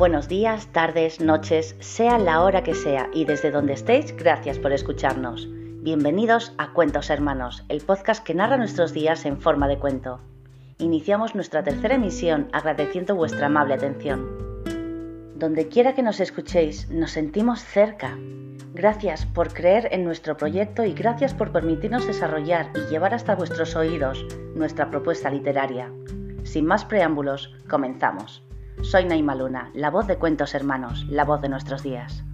Buenos días, tardes, noches, sea la hora que sea y desde donde estéis, gracias por escucharnos. Bienvenidos a Cuentos Hermanos, el podcast que narra nuestros días en forma de cuento. Iniciamos nuestra tercera emisión agradeciendo vuestra amable atención. Donde quiera que nos escuchéis, nos sentimos cerca. Gracias por creer en nuestro proyecto y gracias por permitirnos desarrollar y llevar hasta vuestros oídos nuestra propuesta literaria. Sin más preámbulos, comenzamos. Soy Naima Luna, la voz de Cuentos Hermanos, la voz de nuestros días.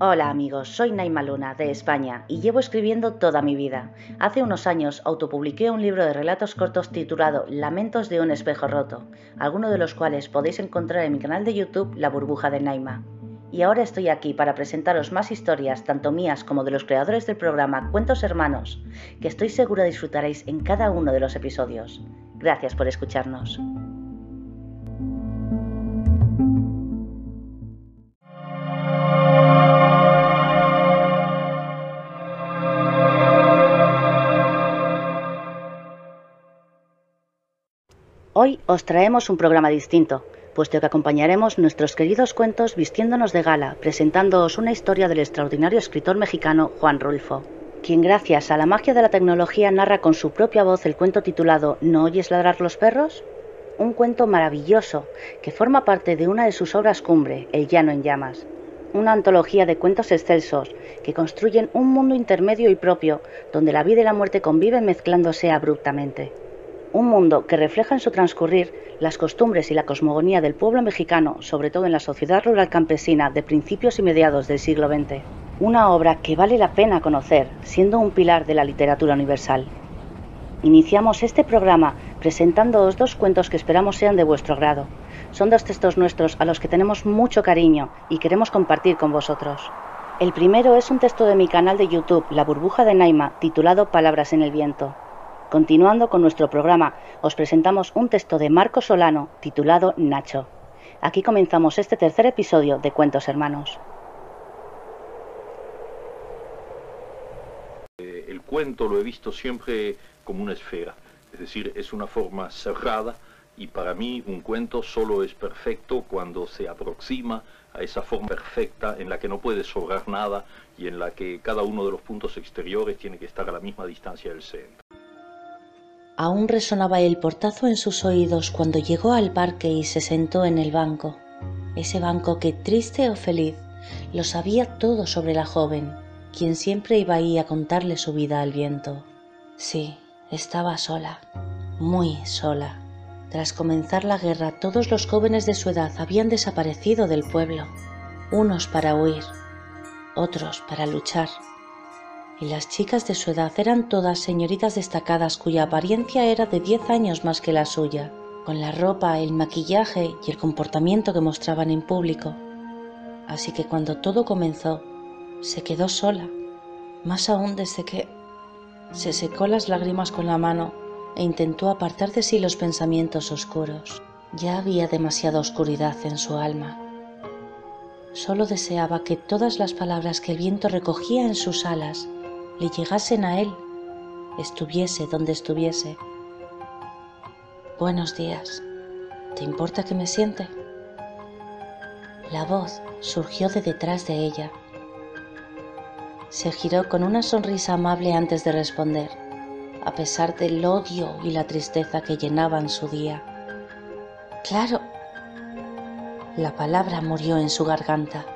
Hola amigos, soy Naima Luna, de España, y llevo escribiendo toda mi vida. Hace unos años autopubliqué un libro de relatos cortos titulado Lamentos de un espejo roto, algunos de los cuales podéis encontrar en mi canal de YouTube La burbuja de Naima. Y ahora estoy aquí para presentaros más historias, tanto mías como de los creadores del programa Cuentos Hermanos, que estoy segura disfrutaréis en cada uno de los episodios. Gracias por escucharnos. Hoy os traemos un programa distinto, puesto que acompañaremos nuestros queridos cuentos vistiéndonos de gala, presentándoos una historia del extraordinario escritor mexicano Juan Rulfo, quien gracias a la magia de la tecnología narra con su propia voz el cuento titulado ¿No oyes ladrar los perros? Un cuento maravilloso que forma parte de una de sus obras cumbre, El llano en llamas, una antología de cuentos excelsos que construyen un mundo intermedio y propio donde la vida y la muerte conviven mezclándose abruptamente un mundo que refleja en su transcurrir las costumbres y la cosmogonía del pueblo mexicano, sobre todo en la sociedad rural campesina de principios y mediados del siglo XX. Una obra que vale la pena conocer, siendo un pilar de la literatura universal. Iniciamos este programa presentándoos dos cuentos que esperamos sean de vuestro agrado. Son dos textos nuestros a los que tenemos mucho cariño y queremos compartir con vosotros. El primero es un texto de mi canal de YouTube, La burbuja de Naima, titulado Palabras en el viento. Continuando con nuestro programa, os presentamos un texto de Marco Solano titulado Nacho. Aquí comenzamos este tercer episodio de Cuentos Hermanos. Eh, el cuento lo he visto siempre como una esfera, es decir, es una forma cerrada y para mí un cuento solo es perfecto cuando se aproxima a esa forma perfecta en la que no puede sobrar nada y en la que cada uno de los puntos exteriores tiene que estar a la misma distancia del centro. Aún resonaba el portazo en sus oídos cuando llegó al parque y se sentó en el banco. Ese banco que, triste o feliz, lo sabía todo sobre la joven, quien siempre iba ahí a contarle su vida al viento. Sí, estaba sola, muy sola. Tras comenzar la guerra, todos los jóvenes de su edad habían desaparecido del pueblo, unos para huir, otros para luchar y las chicas de su edad eran todas señoritas destacadas cuya apariencia era de diez años más que la suya, con la ropa, el maquillaje y el comportamiento que mostraban en público. Así que cuando todo comenzó, se quedó sola, más aún desde que se secó las lágrimas con la mano e intentó apartar de sí los pensamientos oscuros. Ya había demasiada oscuridad en su alma. Solo deseaba que todas las palabras que el viento recogía en sus alas le llegasen a él, estuviese donde estuviese. Buenos días. ¿Te importa que me siente? La voz surgió de detrás de ella. Se giró con una sonrisa amable antes de responder, a pesar del odio y la tristeza que llenaban su día. Claro. La palabra murió en su garganta.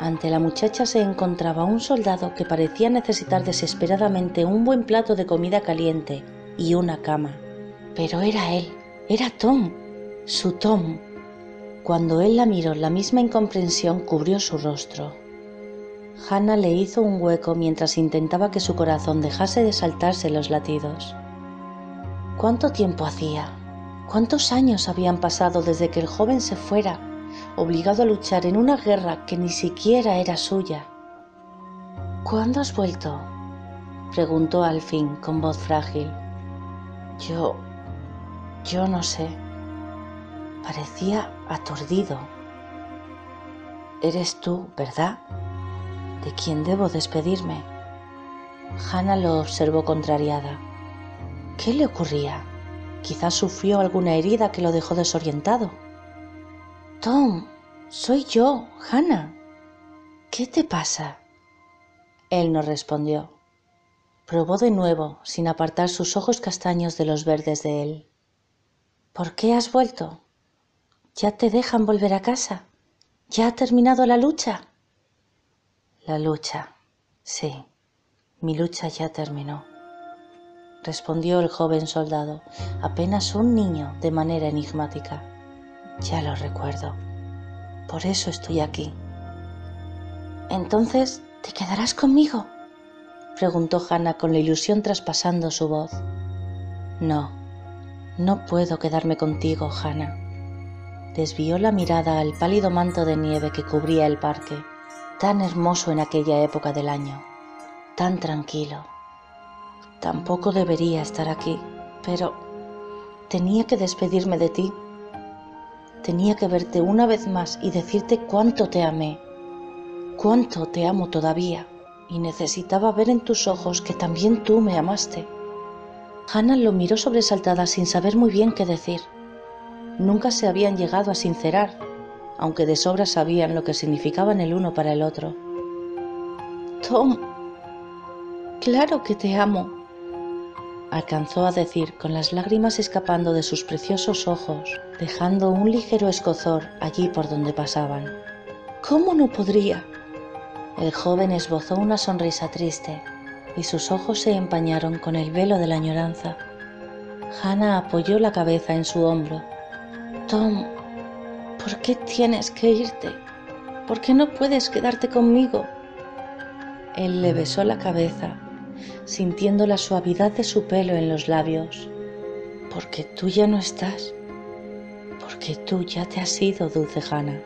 Ante la muchacha se encontraba un soldado que parecía necesitar desesperadamente un buen plato de comida caliente y una cama. Pero era él, era Tom, su Tom. Cuando él la miró, la misma incomprensión cubrió su rostro. Hannah le hizo un hueco mientras intentaba que su corazón dejase de saltarse los latidos. ¿Cuánto tiempo hacía? ¿Cuántos años habían pasado desde que el joven se fuera obligado a luchar en una guerra que ni siquiera era suya. ¿Cuándo has vuelto? preguntó al fin con voz frágil. Yo... yo no sé. Parecía aturdido. Eres tú, ¿verdad? ¿De quién debo despedirme? Hannah lo observó contrariada. ¿Qué le ocurría? Quizás sufrió alguna herida que lo dejó desorientado. Tom, soy yo, Hannah. ¿Qué te pasa? Él no respondió. Probó de nuevo, sin apartar sus ojos castaños de los verdes de él. ¿Por qué has vuelto? ¿Ya te dejan volver a casa? ¿Ya ha terminado la lucha? La lucha, sí, mi lucha ya terminó, respondió el joven soldado, apenas un niño, de manera enigmática. Ya lo recuerdo. Por eso estoy aquí. Entonces, ¿te quedarás conmigo? preguntó Hannah con la ilusión traspasando su voz. No, no puedo quedarme contigo, Hannah. Desvió la mirada al pálido manto de nieve que cubría el parque, tan hermoso en aquella época del año, tan tranquilo. Tampoco debería estar aquí, pero tenía que despedirme de ti tenía que verte una vez más y decirte cuánto te amé, cuánto te amo todavía, y necesitaba ver en tus ojos que también tú me amaste. Hannah lo miró sobresaltada sin saber muy bien qué decir. Nunca se habían llegado a sincerar, aunque de sobra sabían lo que significaban el uno para el otro. Tom, claro que te amo, alcanzó a decir con las lágrimas escapando de sus preciosos ojos, dejando un ligero escozor allí por donde pasaban. ¿Cómo no podría? El joven esbozó una sonrisa triste y sus ojos se empañaron con el velo de la añoranza. Hannah apoyó la cabeza en su hombro. Tom, ¿por qué tienes que irte? ¿Por qué no puedes quedarte conmigo? Él le besó la cabeza sintiendo la suavidad de su pelo en los labios, porque tú ya no estás, porque tú ya te has ido, dulce Jana.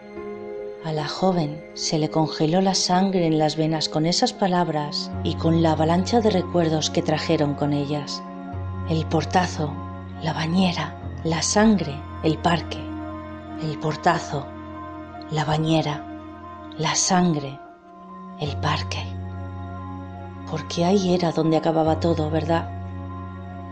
A la joven se le congeló la sangre en las venas con esas palabras y con la avalancha de recuerdos que trajeron con ellas. El portazo, la bañera, la sangre, el parque. El portazo, la bañera, la sangre, el parque porque ahí era donde acababa todo, ¿verdad?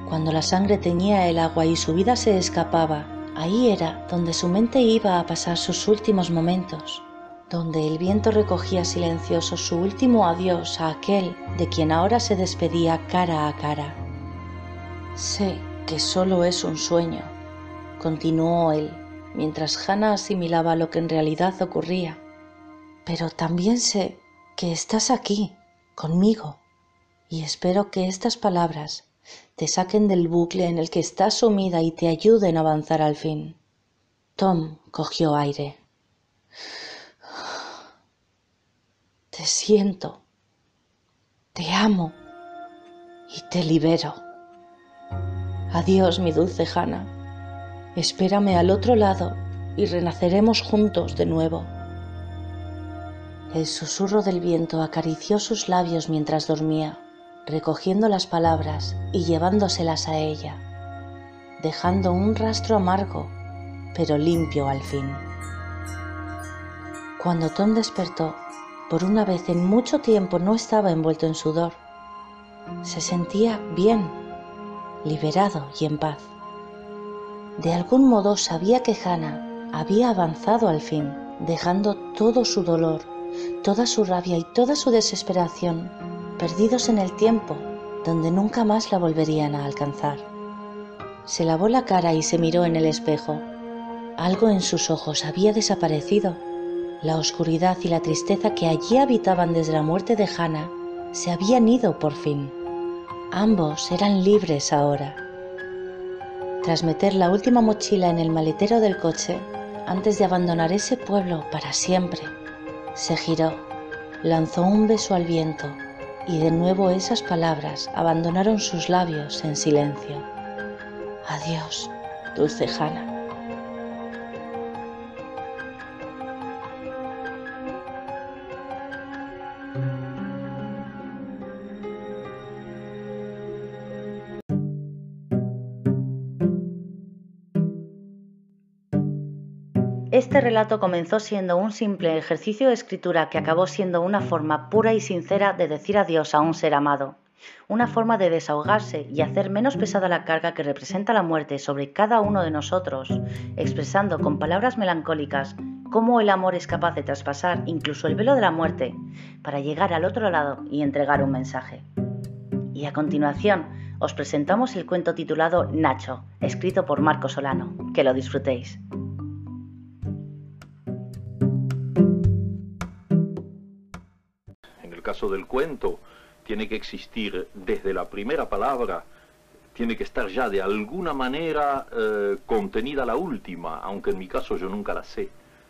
Cuando la sangre teñía el agua y su vida se escapaba, ahí era donde su mente iba a pasar sus últimos momentos, donde el viento recogía silencioso su último adiós a aquel de quien ahora se despedía cara a cara. Sé que solo es un sueño, continuó él, mientras Hannah asimilaba lo que en realidad ocurría. Pero también sé que estás aquí, conmigo, y espero que estas palabras te saquen del bucle en el que estás sumida y te ayuden a avanzar al fin. Tom cogió aire. Te siento, te amo y te libero. Adiós, mi dulce Hannah. Espérame al otro lado y renaceremos juntos de nuevo. El susurro del viento acarició sus labios mientras dormía recogiendo las palabras y llevándoselas a ella, dejando un rastro amargo, pero limpio al fin. Cuando Tom despertó, por una vez en mucho tiempo no estaba envuelto en sudor. Se sentía bien, liberado y en paz. De algún modo sabía que Hannah había avanzado al fin, dejando todo su dolor, toda su rabia y toda su desesperación perdidos en el tiempo, donde nunca más la volverían a alcanzar. Se lavó la cara y se miró en el espejo. Algo en sus ojos había desaparecido. La oscuridad y la tristeza que allí habitaban desde la muerte de Hannah se habían ido por fin. Ambos eran libres ahora. Tras meter la última mochila en el maletero del coche, antes de abandonar ese pueblo para siempre, se giró, lanzó un beso al viento y de nuevo esas palabras abandonaron sus labios en silencio. Adiós, dulce Jana. Este relato comenzó siendo un simple ejercicio de escritura que acabó siendo una forma pura y sincera de decir adiós a un ser amado. una forma de desahogarse y hacer menos pesada la carga que representa la muerte sobre cada uno de nosotros, expresando con palabras melancólicas cómo el amor es capaz de traspasar incluso el velo de la muerte para llegar al otro lado y entregar un mensaje. Y a continuación os presentamos el cuento titulado Nacho, escrito por Marco Solano. Que lo disfrutéis. Caso del cuento, tiene que existir desde la primera palabra, tiene que estar ya de alguna manera eh, contenida la última, aunque en mi caso yo nunca la sé.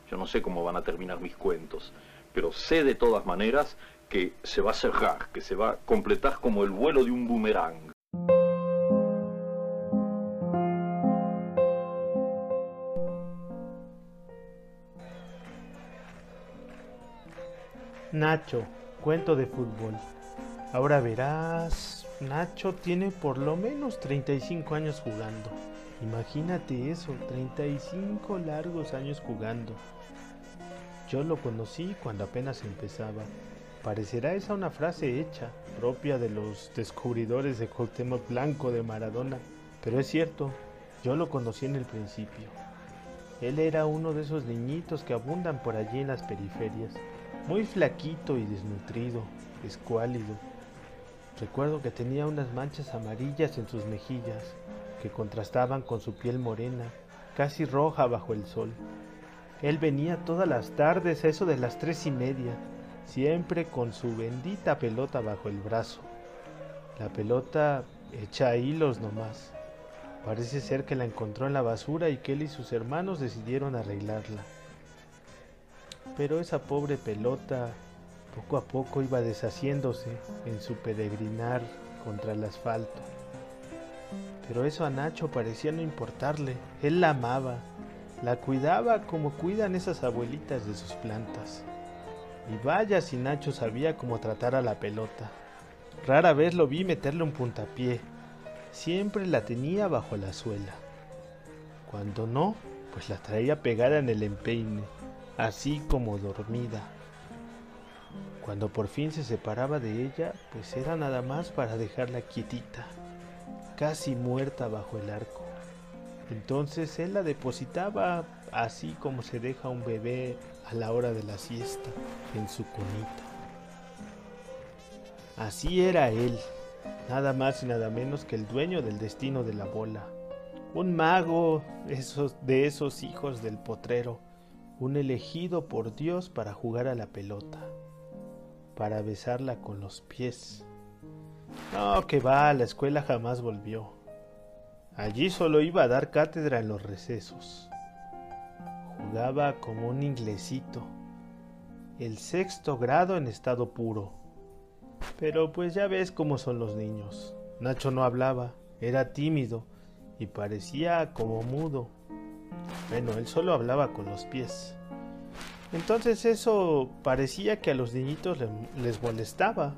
Yo no sé cómo van a terminar mis cuentos, pero sé de todas maneras que se va a cerrar, que se va a completar como el vuelo de un boomerang. Nacho, cuento de fútbol. Ahora verás, Nacho tiene por lo menos 35 años jugando. Imagínate eso, 35 largos años jugando. Yo lo conocí cuando apenas empezaba. Parecerá esa una frase hecha, propia de los descubridores de Cuauhtémoc Blanco de Maradona, pero es cierto, yo lo conocí en el principio. Él era uno de esos niñitos que abundan por allí en las periferias, muy flaquito y desnutrido, escuálido. Recuerdo que tenía unas manchas amarillas en sus mejillas, que contrastaban con su piel morena, casi roja bajo el sol. Él venía todas las tardes eso de las tres y media, siempre con su bendita pelota bajo el brazo. La pelota hecha a hilos nomás. Parece ser que la encontró en la basura y que él y sus hermanos decidieron arreglarla. Pero esa pobre pelota poco a poco iba deshaciéndose en su peregrinar contra el asfalto. Pero eso a Nacho parecía no importarle. Él la amaba, la cuidaba como cuidan esas abuelitas de sus plantas. Y vaya si Nacho sabía cómo tratar a la pelota. Rara vez lo vi meterle un puntapié. Siempre la tenía bajo la suela. Cuando no, pues la traía pegada en el empeine, así como dormida. Cuando por fin se separaba de ella, pues era nada más para dejarla quietita, casi muerta bajo el arco. Entonces él la depositaba así como se deja un bebé a la hora de la siesta en su conita. Así era él, nada más y nada menos que el dueño del destino de la bola, un mago esos, de esos hijos del potrero, un elegido por Dios para jugar a la pelota, para besarla con los pies. No, que va, la escuela jamás volvió. Allí solo iba a dar cátedra en los recesos. Jugaba como un inglesito, el sexto grado en estado puro. Pero pues ya ves cómo son los niños. Nacho no hablaba, era tímido y parecía como mudo. Bueno, él solo hablaba con los pies. Entonces eso parecía que a los niñitos les molestaba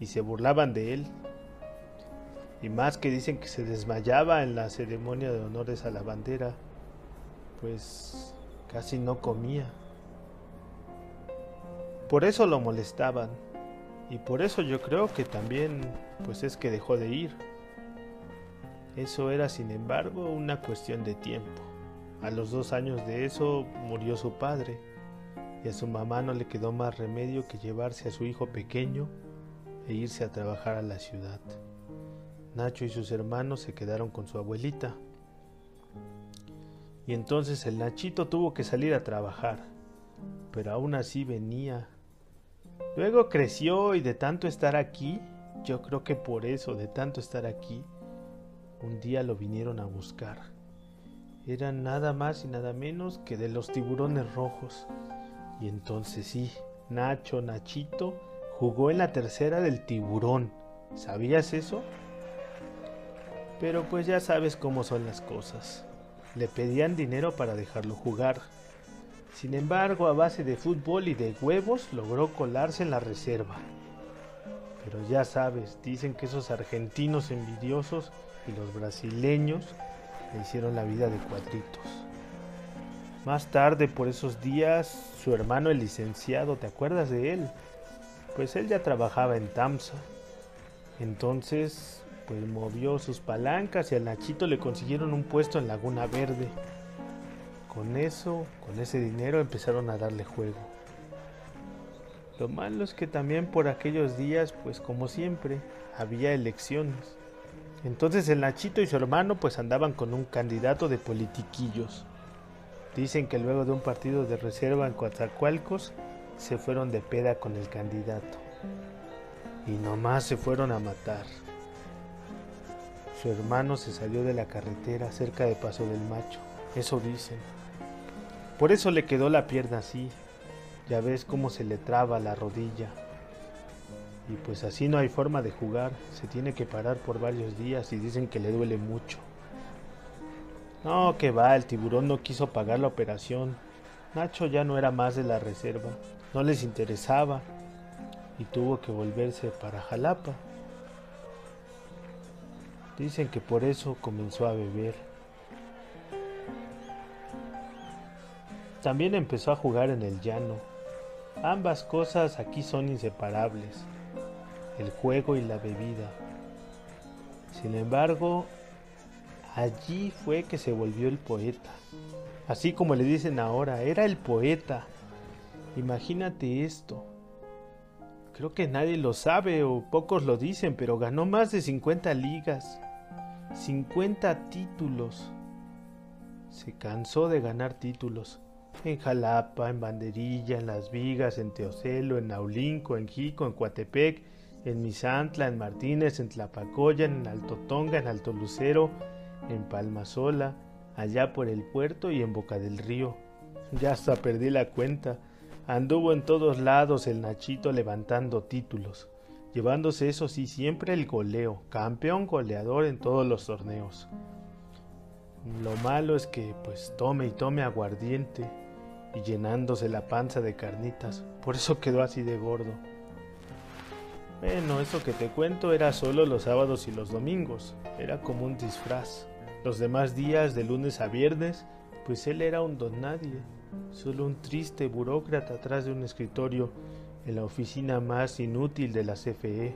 y se burlaban de él. Y más que dicen que se desmayaba en la ceremonia de honores a la bandera, pues casi no comía. Por eso lo molestaban. Y por eso yo creo que también pues es que dejó de ir. Eso era sin embargo una cuestión de tiempo. A los dos años de eso murió su padre y a su mamá no le quedó más remedio que llevarse a su hijo pequeño e irse a trabajar a la ciudad. Nacho y sus hermanos se quedaron con su abuelita. Y entonces el Nachito tuvo que salir a trabajar, pero aún así venía Luego creció y de tanto estar aquí, yo creo que por eso, de tanto estar aquí, un día lo vinieron a buscar. Eran nada más y nada menos que de los tiburones rojos. Y entonces sí, Nacho, Nachito, jugó en la tercera del tiburón. ¿Sabías eso? Pero pues ya sabes cómo son las cosas. Le pedían dinero para dejarlo jugar sin embargo, a base de fútbol y de huevos logró colarse en la reserva. Pero ya sabes, dicen que esos argentinos envidiosos y los brasileños le hicieron la vida de cuadritos. Más tarde, por esos días, su hermano el licenciado, ¿te acuerdas de él? Pues él ya trabajaba en Tamsa. Entonces, pues movió sus palancas y al Nachito le consiguieron un puesto en Laguna Verde. Con eso, con ese dinero empezaron a darle juego. Lo malo es que también por aquellos días, pues como siempre, había elecciones. Entonces el Nachito y su hermano pues andaban con un candidato de politiquillos. Dicen que luego de un partido de reserva en Coatzacoalcos se fueron de peda con el candidato. Y nomás se fueron a matar. Su hermano se salió de la carretera cerca de Paso del Macho. Eso dicen. Por eso le quedó la pierna así. Ya ves cómo se le traba la rodilla. Y pues así no hay forma de jugar, se tiene que parar por varios días y dicen que le duele mucho. No, que va, el tiburón no quiso pagar la operación. Nacho ya no era más de la reserva, no les interesaba y tuvo que volverse para Jalapa. Dicen que por eso comenzó a beber. También empezó a jugar en el llano. Ambas cosas aquí son inseparables el juego y la bebida. Sin embargo, allí fue que se volvió el poeta. Así como le dicen ahora, era el poeta. Imagínate esto. Creo que nadie lo sabe o pocos lo dicen, pero ganó más de 50 ligas, 50 títulos. Se cansó de ganar títulos. En Jalapa, en Banderilla, en Las Vigas, en Teocelo, en Naulinco, en Jico, en Coatepec, en Misantla, en Martínez, en Tlapacoya, en Alto Tonga, en Alto Lucero, en Palmasola, allá por el puerto y en Boca del Río. Ya hasta perdí la cuenta. Anduvo en todos lados el Nachito levantando títulos, llevándose eso sí siempre el goleo, campeón goleador en todos los torneos. Lo malo es que pues tome y tome aguardiente y llenándose la panza de carnitas, por eso quedó así de gordo. Bueno, eso que te cuento era solo los sábados y los domingos, era como un disfraz. Los demás días, de lunes a viernes, pues él era un don nadie, solo un triste burócrata atrás de un escritorio en la oficina más inútil de la CFE.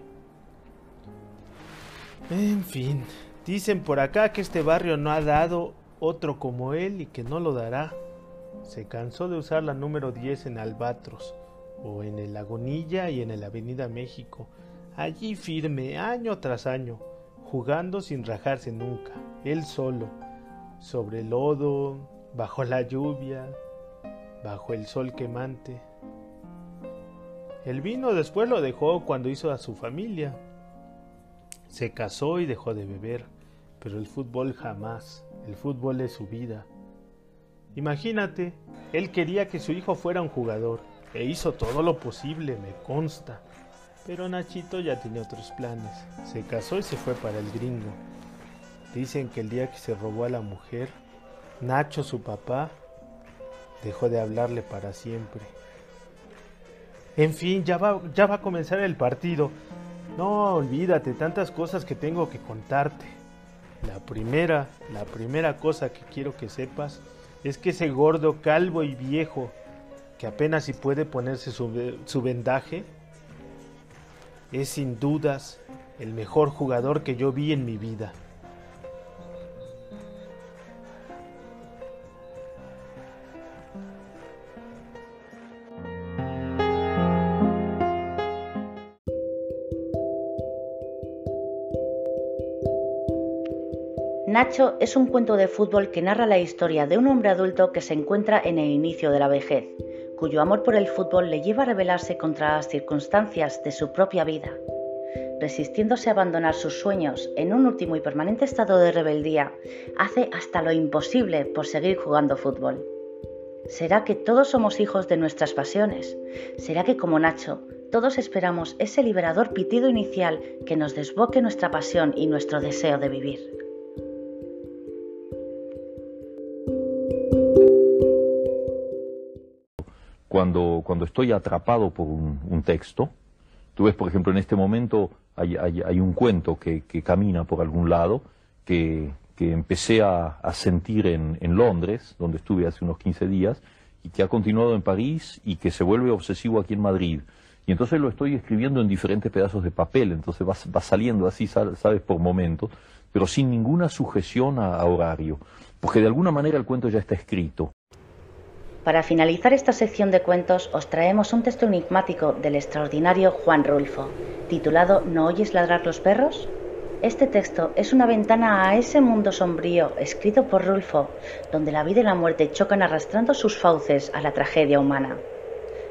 En fin, dicen por acá que este barrio no ha dado otro como él y que no lo dará. Se cansó de usar la número 10 en Albatros o en el Lagunilla y en el Avenida México, allí firme año tras año, jugando sin rajarse nunca, él solo, sobre el lodo, bajo la lluvia, bajo el sol quemante. El vino después lo dejó cuando hizo a su familia. Se casó y dejó de beber, pero el fútbol jamás, el fútbol es su vida. Imagínate, él quería que su hijo fuera un jugador, e hizo todo lo posible, me consta. Pero Nachito ya tenía otros planes. Se casó y se fue para el gringo. Dicen que el día que se robó a la mujer, Nacho, su papá, dejó de hablarle para siempre. En fin, ya va, ya va a comenzar el partido. No, olvídate, tantas cosas que tengo que contarte. La primera, la primera cosa que quiero que sepas es que ese gordo, calvo y viejo que apenas si puede ponerse su, vendaje, es sin dudas el mejor jugador que yo vi en mi vida. Nacho es un cuento de fútbol que narra la historia de un hombre adulto que se encuentra en el inicio de la vejez cuyo amor por el fútbol le lleva a rebelarse contra las circunstancias de su propia vida. Resistiéndose a abandonar sus sueños en un último y permanente estado de rebeldía, hace hasta lo imposible por seguir jugando fútbol. ¿Será que todos somos hijos de nuestras pasiones? ¿Será que como Nacho, todos esperamos ese liberador pitido inicial que nos desboque nuestra pasión y nuestro deseo de vivir? Cuando, cuando estoy atrapado por un, texto. Tú ves, por ejemplo, en este momento hay, hay, un cuento que, que, camina por algún lado, que, que empecé a, a sentir en, en, Londres, donde estuve hace unos 15 días, y que ha continuado en París y que se vuelve obsesivo aquí en Madrid. Y entonces lo estoy escribiendo en diferentes pedazos de papel, entonces va, va saliendo así, sabes, por momentos, pero sin ninguna sujeción a horario, porque de alguna manera el cuento ya está escrito. Para finalizar esta sección de cuentos os traemos un texto enigmático del extraordinario Juan Rulfo, titulado ¿No oyes ladrar los perros? Este texto es una ventana a ese mundo sombrío escrito por Rulfo, donde la vida y la muerte chocan arrastrando sus fauces a la tragedia humana.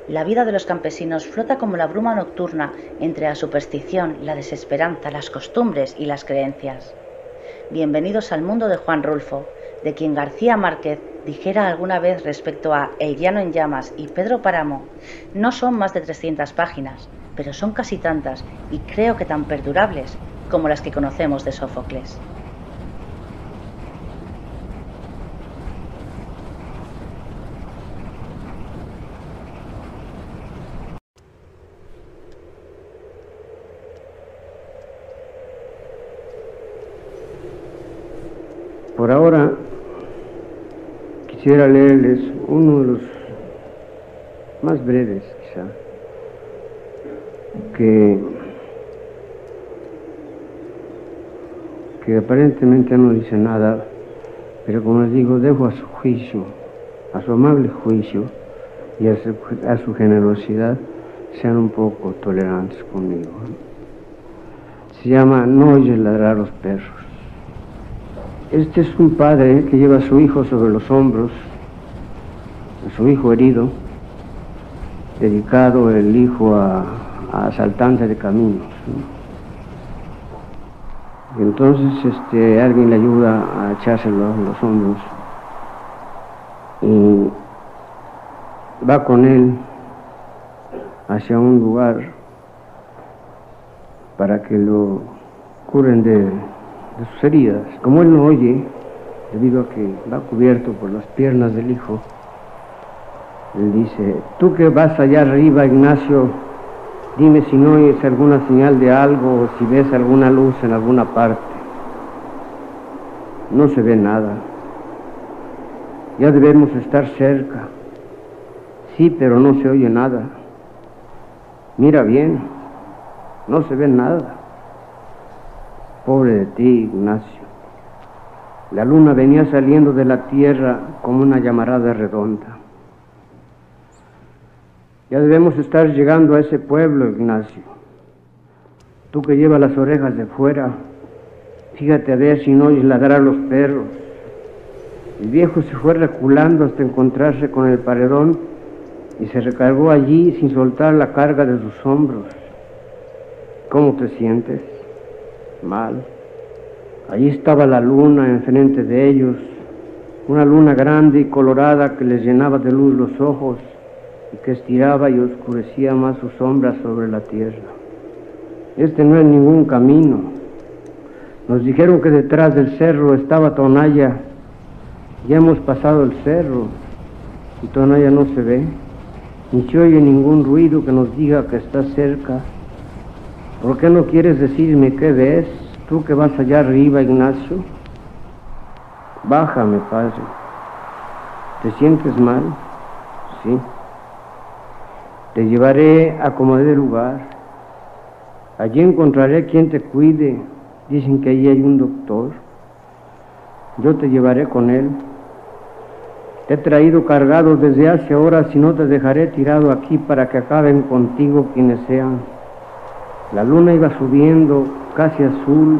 La vida de los campesinos flota como la bruma nocturna entre la superstición, la desesperanza, las costumbres y las creencias. Bienvenidos al mundo de Juan Rulfo, de quien García Márquez dijera alguna vez respecto a El en llamas y Pedro Páramo, no son más de 300 páginas, pero son casi tantas y creo que tan perdurables como las que conocemos de Sófocles. Por ahora quisiera leerles uno de los más breves, quizá, que, que aparentemente no dice nada, pero como les digo, dejo a su juicio, a su amable juicio y a su, generosidad, sean un poco tolerantes conmigo. Se llama No oyes ladrar los perros. Este es un padre que lleva a su hijo sobre los hombros, a su hijo herido, dedicado el hijo a, asaltantes de caminos. Y entonces este, alguien le ayuda a echárselo en los hombros y va con él hacia un lugar para que lo curen de de sus heridas. Como él no oye, debido a que va cubierto por las piernas del hijo, él dice, tú que vas allá arriba, Ignacio, dime si no oyes alguna señal de algo o si ves alguna luz en alguna parte. No se ve nada. Ya debemos estar cerca. Sí, pero no se oye nada. Mira bien, no se ve nada. Pobre de ti, Ignacio. La luna venía saliendo de la tierra como una llamarada redonda. Ya debemos estar llegando a ese pueblo, Ignacio. Tú que llevas las orejas de fuera, fíjate a ver si no oyes ladrar a los perros. El viejo se fue reculando hasta encontrarse con el paredón y se recargó allí sin soltar la carga de sus hombros. ¿Cómo te sientes? Mal. Allí estaba la luna enfrente de ellos, una luna grande y colorada que les llenaba de luz los ojos y que estiraba y oscurecía más sus sombras sobre la tierra. Este no es ningún camino. Nos dijeron que detrás del cerro estaba Tonaya. Ya hemos pasado el cerro y Tonaya no se ve, ni se oye ningún ruido que nos diga que está cerca ¿Por qué no quieres decirme qué ves? Tú que vas allá arriba, Ignacio. Bájame, padre. ¿Te sientes mal? Sí. Te llevaré a como de lugar. Allí encontraré quien te cuide. Dicen que allí hay un doctor. Yo te llevaré con él. Te he traído cargado desde hace horas y no te dejaré tirado aquí para que acaben contigo quienes sean. La luna iba subiendo casi azul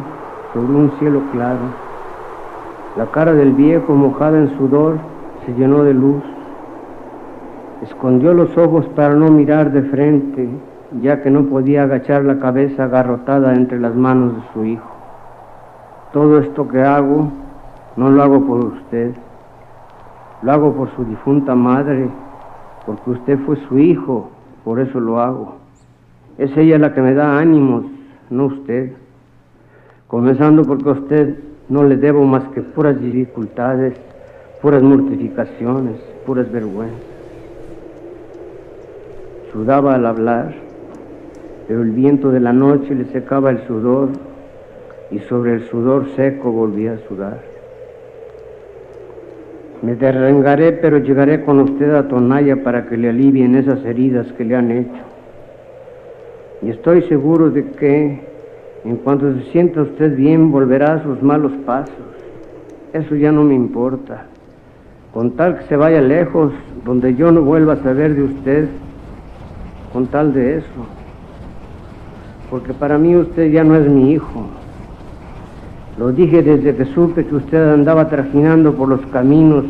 sobre un cielo claro. La cara del viejo, mojada en sudor, se llenó de luz. Escondió los ojos para no mirar de frente, ya que no podía agachar la cabeza agarrotada entre las manos de su hijo. Todo esto que hago, no lo hago por usted, lo hago por su difunta madre, porque usted fue su hijo, por eso lo hago. Es ella la que me da ánimos, no usted. Comenzando porque a usted no le debo más que puras dificultades, puras mortificaciones, puras vergüenzas. Sudaba al hablar, pero el viento de la noche le secaba el sudor y sobre el sudor seco volvía a sudar. Me derrengaré, pero llegaré con usted a Tonaya para que le alivien esas heridas que le han hecho Y estoy seguro de que en cuanto se sienta usted bien volverá a sus malos pasos. Eso ya no me importa. Con tal que se vaya lejos, donde yo no vuelva a saber de usted, con tal de eso. Porque para mí usted ya no es mi hijo. Lo dije desde que supe que usted andaba trajinando por los caminos,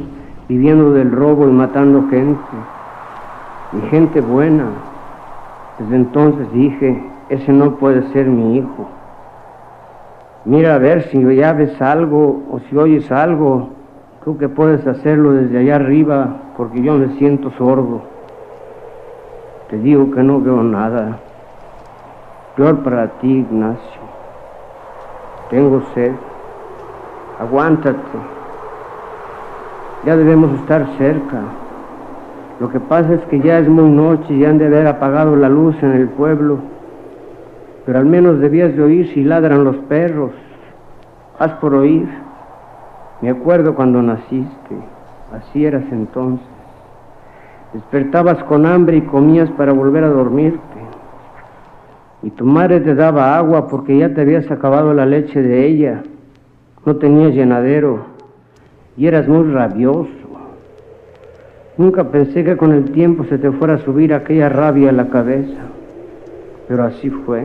viviendo del robo y matando gente. Y gente buena. Desde entonces dije, ese no puede ser mi hijo. Mira a ver si ya ves algo o si oyes algo. Tú que puedes hacerlo desde allá arriba porque yo me siento sordo. Te digo que no veo nada. Peor para ti, Ignacio. Tengo sed. Aguántate. Ya debemos estar cerca. Lo que pasa es que ya es muy noche y han de haber apagado la luz en el pueblo. Pero al menos debías de oír si ladran los perros. Haz por oír. Me acuerdo cuando naciste. Así eras entonces. Despertabas con hambre y comías para volver a dormirte. Y tu madre te daba agua porque ya te habías acabado la leche de ella. No tenías llenadero y eras muy rabioso. Nunca pensé que con el tiempo se te fuera a subir aquella rabia a la cabeza, pero así fue.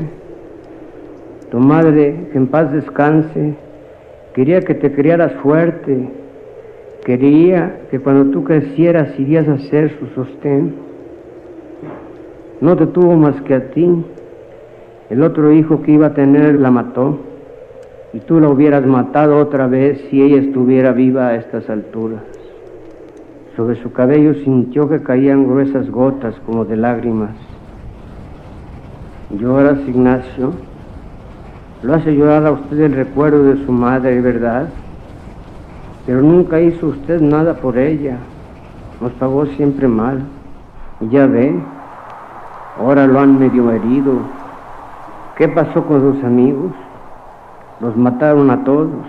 Tu madre, que en paz descanse, quería que te criaras fuerte, quería que cuando tú crecieras irías a ser su sostén. No te tuvo más que a ti. El otro hijo que iba a tener la mató y tú la hubieras matado otra vez si ella estuviera viva a estas alturas. Sobre su cabello sintió que caían gruesas gotas como de lágrimas. ¿Lloras, Ignacio? Lo hace llorar a usted el recuerdo de su madre, ¿verdad? Pero nunca hizo usted nada por ella. Nos pagó siempre mal. Y ya ve, ahora lo han medio herido. ¿Qué pasó con sus amigos? Los mataron a todos.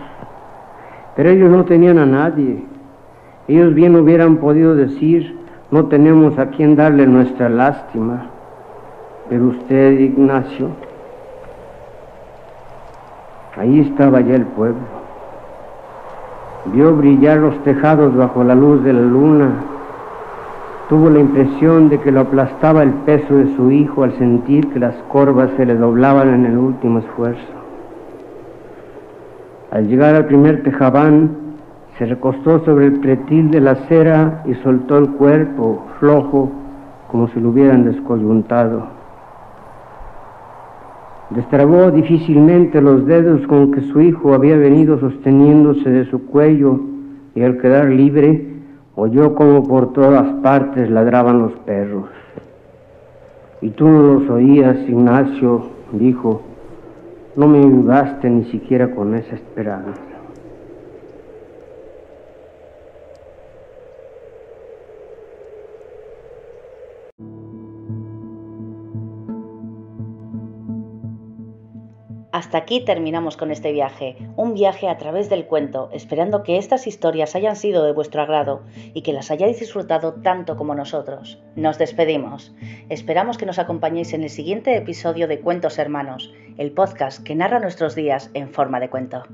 Pero ellos no tenían a nadie. Ellos bien hubieran podido decir, no tenemos a quien darle nuestra lástima. Pero usted, Ignacio, Ahí estaba ya el pueblo. Vio brillar los tejados bajo la luz de la luna. Tuvo la impresión de que lo aplastaba el peso de su hijo al sentir que las corvas se le doblaban en el último esfuerzo. Al llegar al primer tejabán, se recostó sobre el pretil de la acera y soltó el cuerpo flojo como si lo hubieran descoyuntado. Destrabó difícilmente los dedos con que su hijo había venido sosteniéndose de su cuello y al quedar libre oyó como por todas partes ladraban los perros. Y tú no los oías, Ignacio, dijo, no me ayudaste ni siquiera con esa esperanza. Aquí terminamos con este viaje, un viaje a través del cuento, esperando que estas historias hayan sido de vuestro agrado y que las hayáis disfrutado tanto como nosotros. Nos despedimos. Esperamos que nos acompañéis en el siguiente episodio de Cuentos Hermanos, el podcast que narra nuestros días en forma de cuento.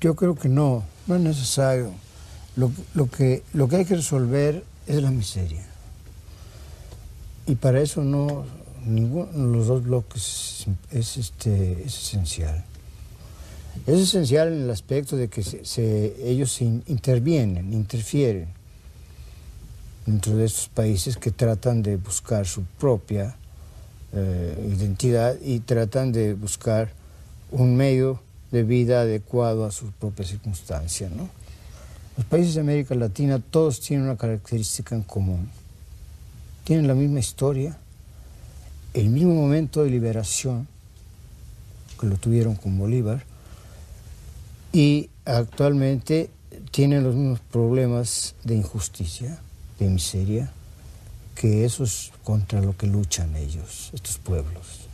Yo creo que no, no es necesario. Lo que hay que resolver es la miseria. Y para eso no, ninguno de los dos bloques es, este, es esencial. Es esencial en el aspecto de que se, ellos se intervienen, interfieren dentro de estos países que tratan de buscar su propia eh, identidad y tratan de buscar un medio de vida adecuado a su propia circunstancia. ¿no? Los países de América Latina todos tienen una característica en común tienen la misma historia, el mismo momento de liberación que lo tuvieron con Bolívar y actualmente tienen los mismos problemas de injusticia, de miseria, que esos contra lo que luchan ellos, estos pueblos.